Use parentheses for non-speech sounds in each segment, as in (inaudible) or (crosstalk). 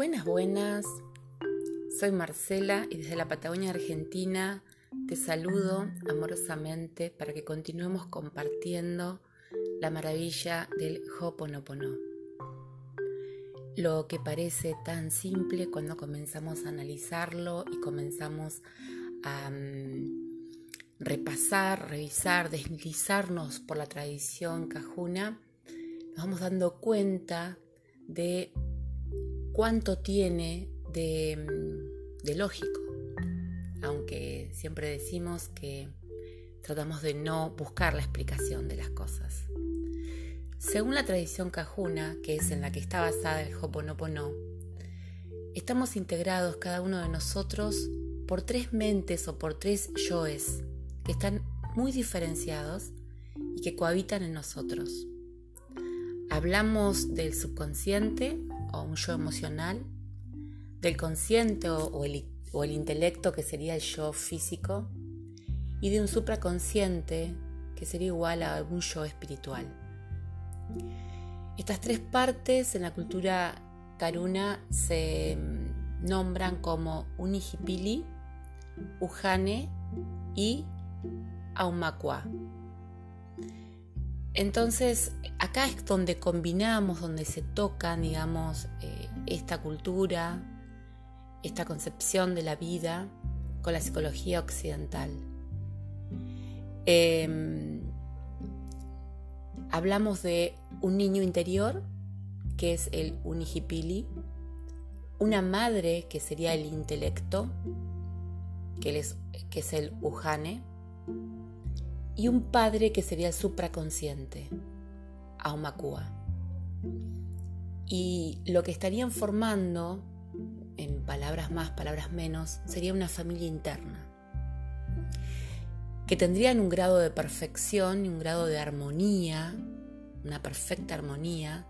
Buenas, buenas. Soy Marcela y desde la Patagonia Argentina te saludo amorosamente para que continuemos compartiendo la maravilla del Hoponopono. Lo que parece tan simple cuando comenzamos a analizarlo y comenzamos a mm, repasar, revisar, deslizarnos por la tradición cajuna, nos vamos dando cuenta de cuánto tiene mm, de, lógico, aunque siempre decimos que tratamos de no buscar la explicación de las cosas. Según la tradición cajuna, que es en la que está basada el Hoponopono, estamos integrados cada uno de nosotros por tres mentes o por tres yoes que están muy diferenciados y que cohabitan en nosotros. Hablamos del subconsciente, o un yo emocional, del consciente o, el, o el intelecto que sería el yo físico, y de un supraconsciente que sería igual a un yo espiritual. Estas tres partes en la cultura karuna se mm, nombran como Unihipili, Ujane y Aumakua. Entonces, acá es donde combinamos, donde se tocan, digamos, eh, esta cultura, esta concepción de la vida con la psicología occidental. Em, hablamos de un niño interior, que es el unihipili, una madre, que sería el intelecto, que que es el ujane, y un padre que sería el supraconsciente, Aumakua. Y lo que estarían formando, en palabras más, palabras menos, sería una familia interna, que tendrían un grado de perfección y un grado de armonía, una perfecta armonía,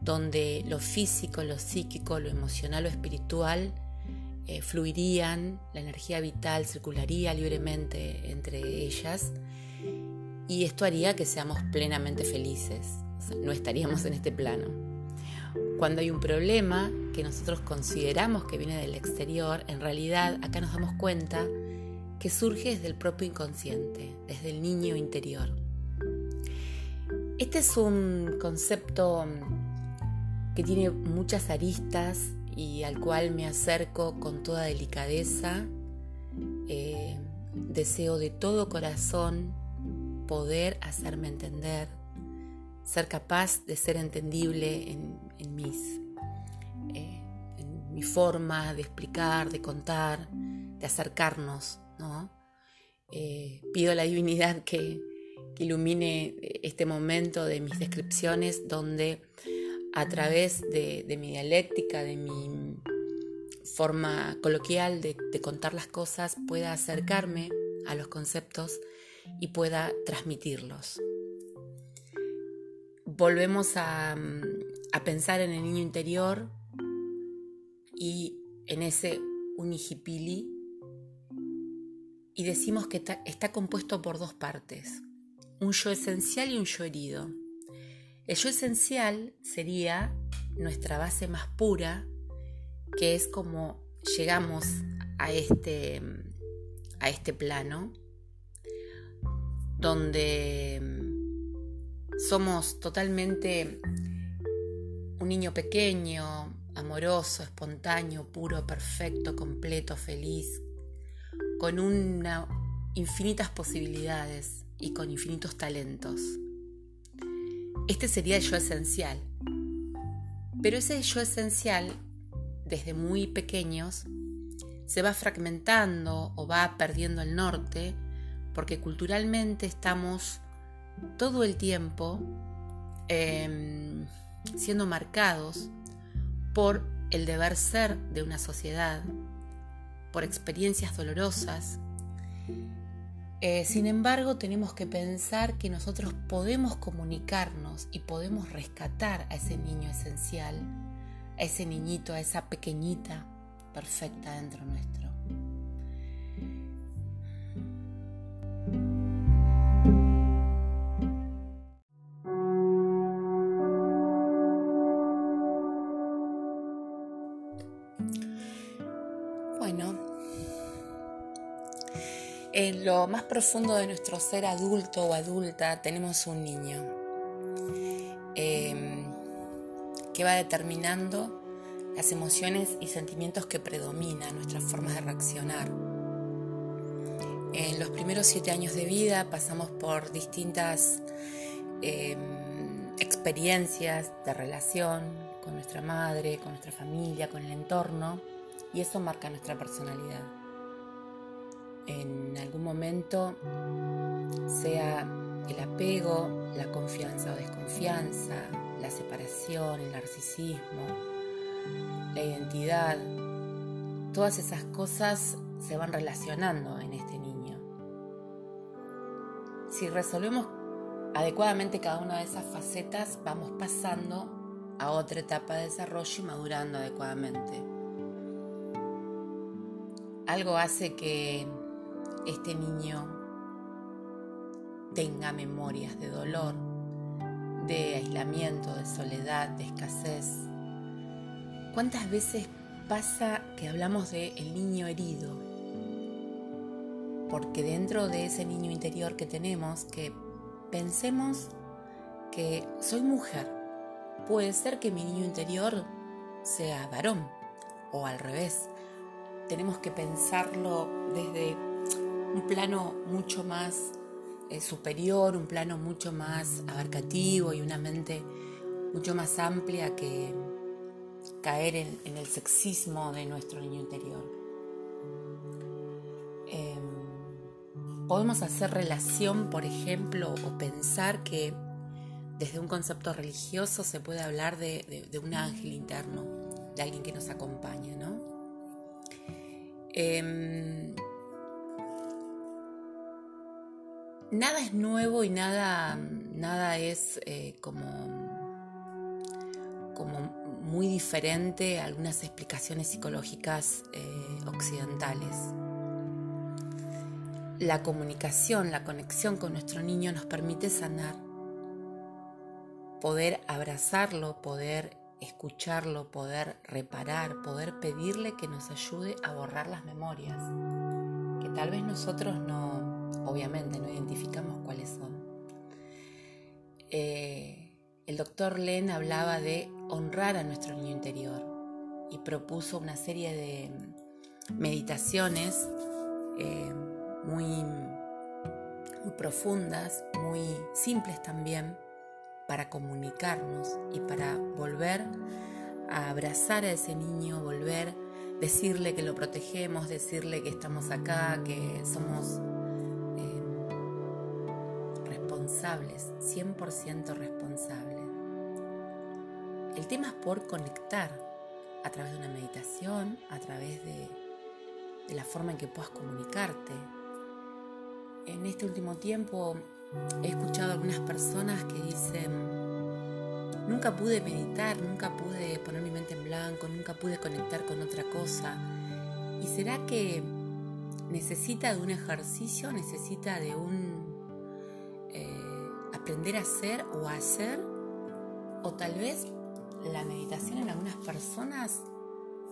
donde lo físico, lo psíquico, lo emocional, lo espiritual eh, fluirían, la energía vital circularía libremente entre ellas y esto haría que seamos plenamente felices, no estaríamos en este plano. Cuando hay un problema que nosotros consideramos que viene del exterior, en realidad acá nos damos cuenta que surge desde el propio inconsciente, desde el niño interior. Este es un concepto que tiene muchas aristas y al cual me acerco con toda delicadeza. Eh, deseo de todo corazón poder hacerme entender, ser capaz de ser entendible en, mis, eh, mi forma de explicar, de contar, de acercarnos, ¿no? Eh, pido a la divinidad que, ilumine este momento de mis descripciones donde a través de, mi dialéctica, de mi forma coloquial de, contar las cosas, pueda acercarme a los conceptos y pueda transmitirlos. Volvemos a, pensar en el niño interior y en ese unijipili y decimos que está, compuesto por dos partes, un yo esencial y un yo herido. El yo esencial sería nuestra base más pura, que es como llegamos a este, a este plano, donde mm, somos totalmente un niño pequeño, amoroso, espontáneo, puro, perfecto, completo, feliz, con una, infinitas posibilidades y con infinitos talentos. Este sería el yo esencial. Pero ese yo esencial, desde muy pequeños, se va fragmentando o va perdiendo el norte porque culturalmente estamos todo el tiempo em, siendo marcados por el deber ser de una sociedad, por experiencias dolorosas. Eh, sin embargo, tenemos que pensar que nosotros podemos comunicarnos y podemos rescatar a ese niño esencial, a ese niñito, a esa pequeñita perfecta dentro nuestro. Más profundo de nuestro ser adulto o adulta tenemos un niño em, que va determinando las emociones y sentimientos que predominan, nuestras formas de reaccionar. En los primeros siete años de vida pasamos por distintas em, experiencias de relación con nuestra madre, con nuestra familia, con el entorno, y eso marca nuestra personalidad. En algún momento, sea el apego, la confianza o desconfianza, la separación, el narcisismo, la identidad, todas esas cosas se van relacionando en este niño. Si resolvemos adecuadamente cada una de esas facetas, vamos pasando a otra etapa de desarrollo y madurando adecuadamente. Algo hace que este niño tenga memorias de dolor, de aislamiento, de soledad, de escasez. ¿Cuántas veces pasa que hablamos de el niño herido? Porque dentro de ese niño interior que tenemos, que pensemos que soy mujer, puede ser que mi niño interior sea varón o al revés. Tenemos que pensarlo desde un plano mucho más eh, superior, un plano mucho más abarcativo y una mente mucho más amplia que caer en, el sexismo de nuestro niño interior. Em, podemos hacer relación, por ejemplo, o pensar que desde un concepto religioso se puede hablar de, un ángel interno, de alguien que nos acompaña, ¿no? Em, nada es nuevo y nada, nada es eh, como, como muy diferente a algunas explicaciones psicológicas eh, occidentales. La comunicación, la conexión con nuestro niño nos permite sanar, poder abrazarlo, poder escucharlo, poder reparar, poder pedirle que nos ayude a borrar las memorias, que tal vez nosotros no, obviamente no identificamos cuáles son. Eh, el doctor Len hablaba de honrar a nuestro niño interior y propuso una serie de meditaciones eh, muy, muy profundas, muy simples también, para comunicarnos y para volver a abrazar a ese niño, volver, decirle que lo protegemos, decirle que estamos acá, que somos 100% responsables. El tema es por conectar a través de una meditación, a través de, de la forma en que puedas comunicarte. En este último tiempo he escuchado algunas personas que dicen, nunca pude meditar, nunca pude poner mi mente en blanco, nunca pude conectar con otra cosa. ¿Y será que necesita de un ejercicio, necesita de un aprender a hacer o a hacer, o tal vez la meditación en algunas personas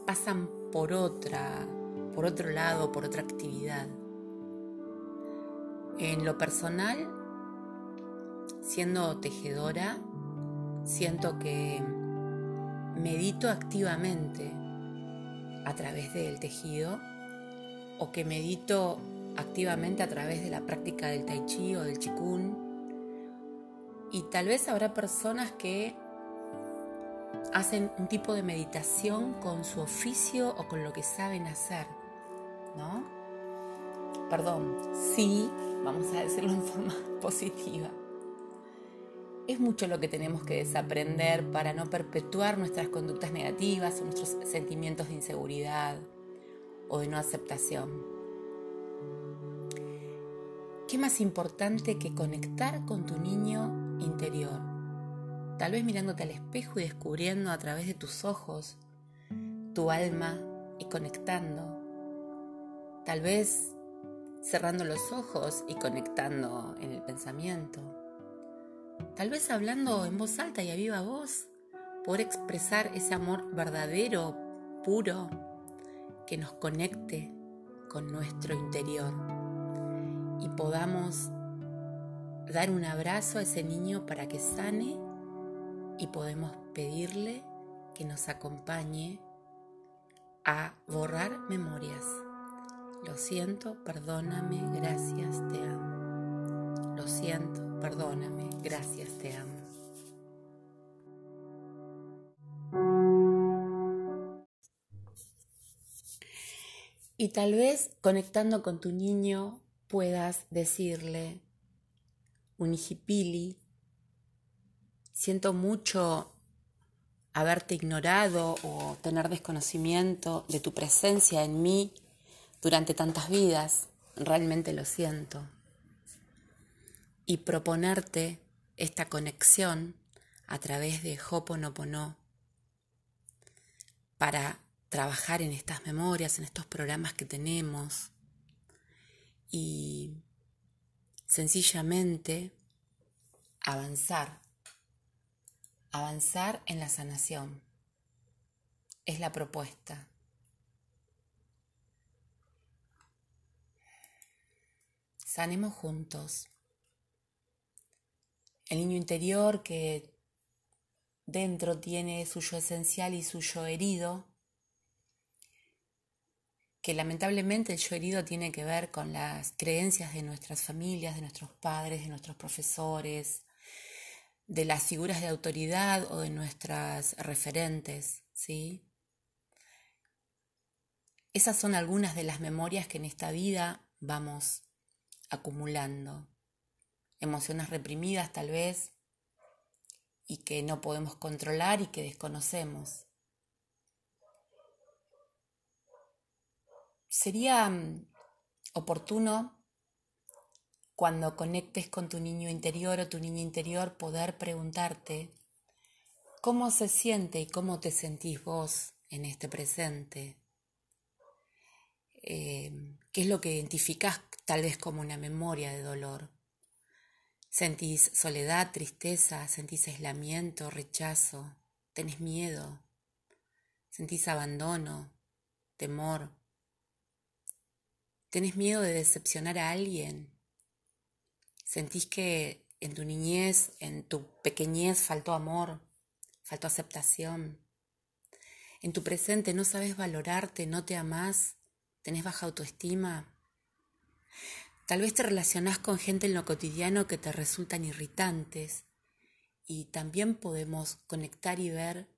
pasan por otra, por otro lado, por otra actividad. En lo personal, siendo tejedora, siento que medito activamente a través del tejido o que medito activamente a través de la práctica del tai chi o del qigong y tal vez habrá personas que hacen un tipo de meditación con su oficio o con lo que saben hacer, ¿no? Perdón, sí, vamos a decirlo en forma (laughs) positiva. Es mucho lo que tenemos que desaprender para no perpetuar nuestras conductas negativas o nuestros sentimientos de inseguridad o de no aceptación. ¿Qué más importante que conectar con tu niño interior. Tal vez mirándote al espejo y descubriendo a través de tus ojos tu alma y conectando. Tal vez cerrando los ojos y conectando en el pensamiento. Tal vez hablando en voz alta y a viva voz, poder expresar ese amor verdadero, puro, que nos conecte con nuestro interior y podamos dar un abrazo a ese niño para que sane y podemos pedirle que nos acompañe a borrar memorias. Lo siento, perdóname, gracias, te amo. Lo siento, perdóname, gracias, te amo. Y tal vez conectando con tu niño puedas decirle, Unijipili, siento mucho haberte ignorado o tener desconocimiento de tu presencia en mí durante tantas vidas, realmente lo siento. Y proponerte esta conexión a través de Hoponopono para trabajar en estas memorias, en estos programas que tenemos y sencillamente avanzar, avanzar en la sanación. Es la propuesta. Sanemos juntos. El niño interior que dentro tiene suyo esencial y suyo herido que lamentablemente el yo herido tiene que ver con las creencias de nuestras familias, de nuestros padres, de nuestros profesores, de las figuras de autoridad o de nuestras referentes, ¿sí? Esas son algunas de las memorias que en esta vida vamos acumulando. Emociones reprimidas tal vez y que no podemos controlar y que desconocemos. Sería mm, oportuno cuando conectes con tu niño interior o tu niña interior poder preguntarte cómo se siente y cómo te sentís vos en este presente. Eh, ¿Qué es lo que identificás tal vez como una memoria de dolor? ¿Sentís soledad, tristeza? ¿Sentís aislamiento, rechazo? ¿Tenés miedo? ¿Sentís abandono, temor? ¿Tenés miedo de decepcionar a alguien? ¿Sentís que en tu niñez, en tu pequeñez faltó amor, faltó aceptación? En tu presente no sabes valorarte, no te amás, tenés baja autoestima. Tal vez te relacionás con gente en lo cotidiano que te resultan irritantes y también podemos conectar y ver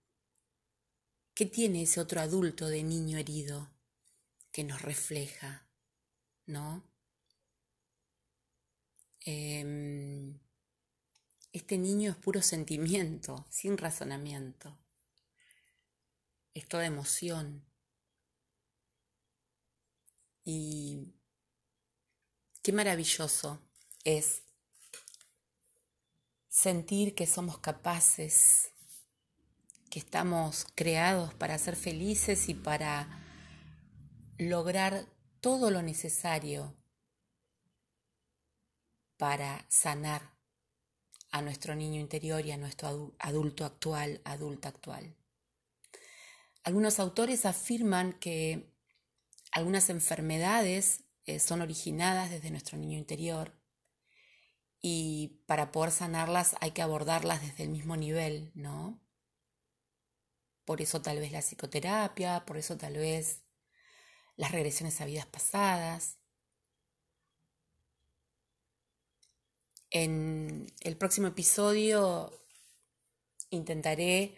qué tiene ese otro adulto de niño herido que nos refleja. ¿No? Em, este niño es puro sentimiento, (laughs) sin razonamiento. Es toda emoción. Y qué maravilloso es sentir que somos capaces, que estamos creados para ser felices y para lograr todo lo necesario para sanar a nuestro niño interior y a nuestro adulto actual, adulta actual. Algunos autores afirman que algunas enfermedades eh, son originadas desde nuestro niño interior y para poder sanarlas hay que abordarlas desde el mismo nivel, ¿no? Por eso tal vez la psicoterapia, por eso tal vez las regresiones a vidas pasadas. En el próximo episodio intentaré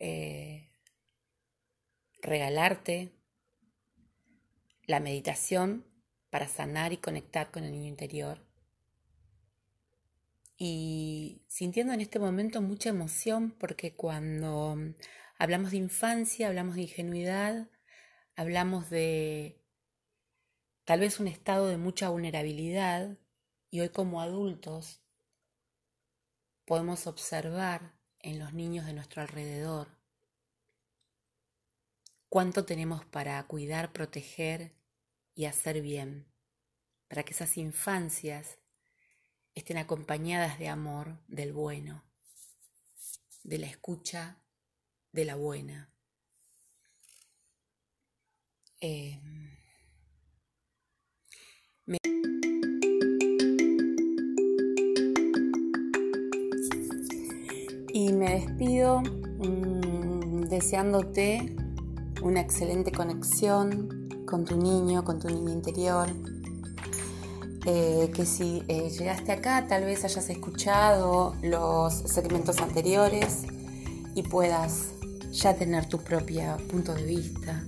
eh, regalarte la meditación para sanar y conectar con el niño interior. Y sintiendo en este momento mucha emoción porque cuando hablamos de infancia, hablamos de ingenuidad, hablamos de tal vez un estado de mucha vulnerabilidad y hoy como adultos podemos observar en los niños de nuestro alrededor cuánto tenemos para cuidar, proteger y hacer bien, para que esas infancias estén acompañadas de amor, del bueno, de la escucha de la buena. Em, y me despido mm, deseándote una excelente conexión con tu niño, con tu niño interior. Eh, que si eh, llegaste acá tal vez hayas escuchado los segmentos anteriores y puedas ya tener tu propio punto de vista,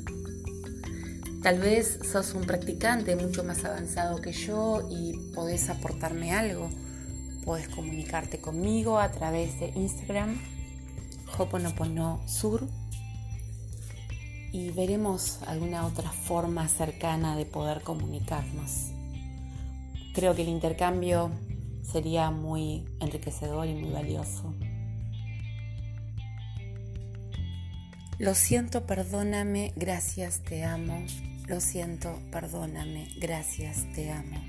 Tal vez sos un practicante mucho más avanzado que yo y podés aportarme algo. Puedes comunicarte conmigo a través de Instagram, Hoponopono Sur, y veremos alguna otra forma cercana de poder comunicarnos. Creo que el intercambio sería muy enriquecedor y muy valioso. Lo siento, perdóname, gracias, te amo. Lo siento, perdóname, gracias, te amo.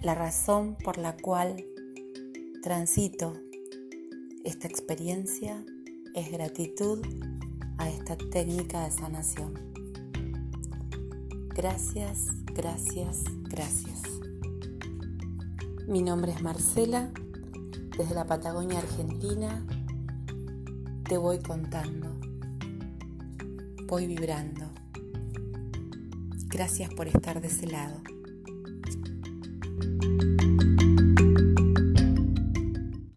La razón por la cual transito esta experiencia es gratitud a esta técnica de sanación. Gracias, gracias, gracias. Mi nombre es Marcela, desde la Patagonia Argentina te voy contando, voy vibrando. Gracias por estar de ese lado.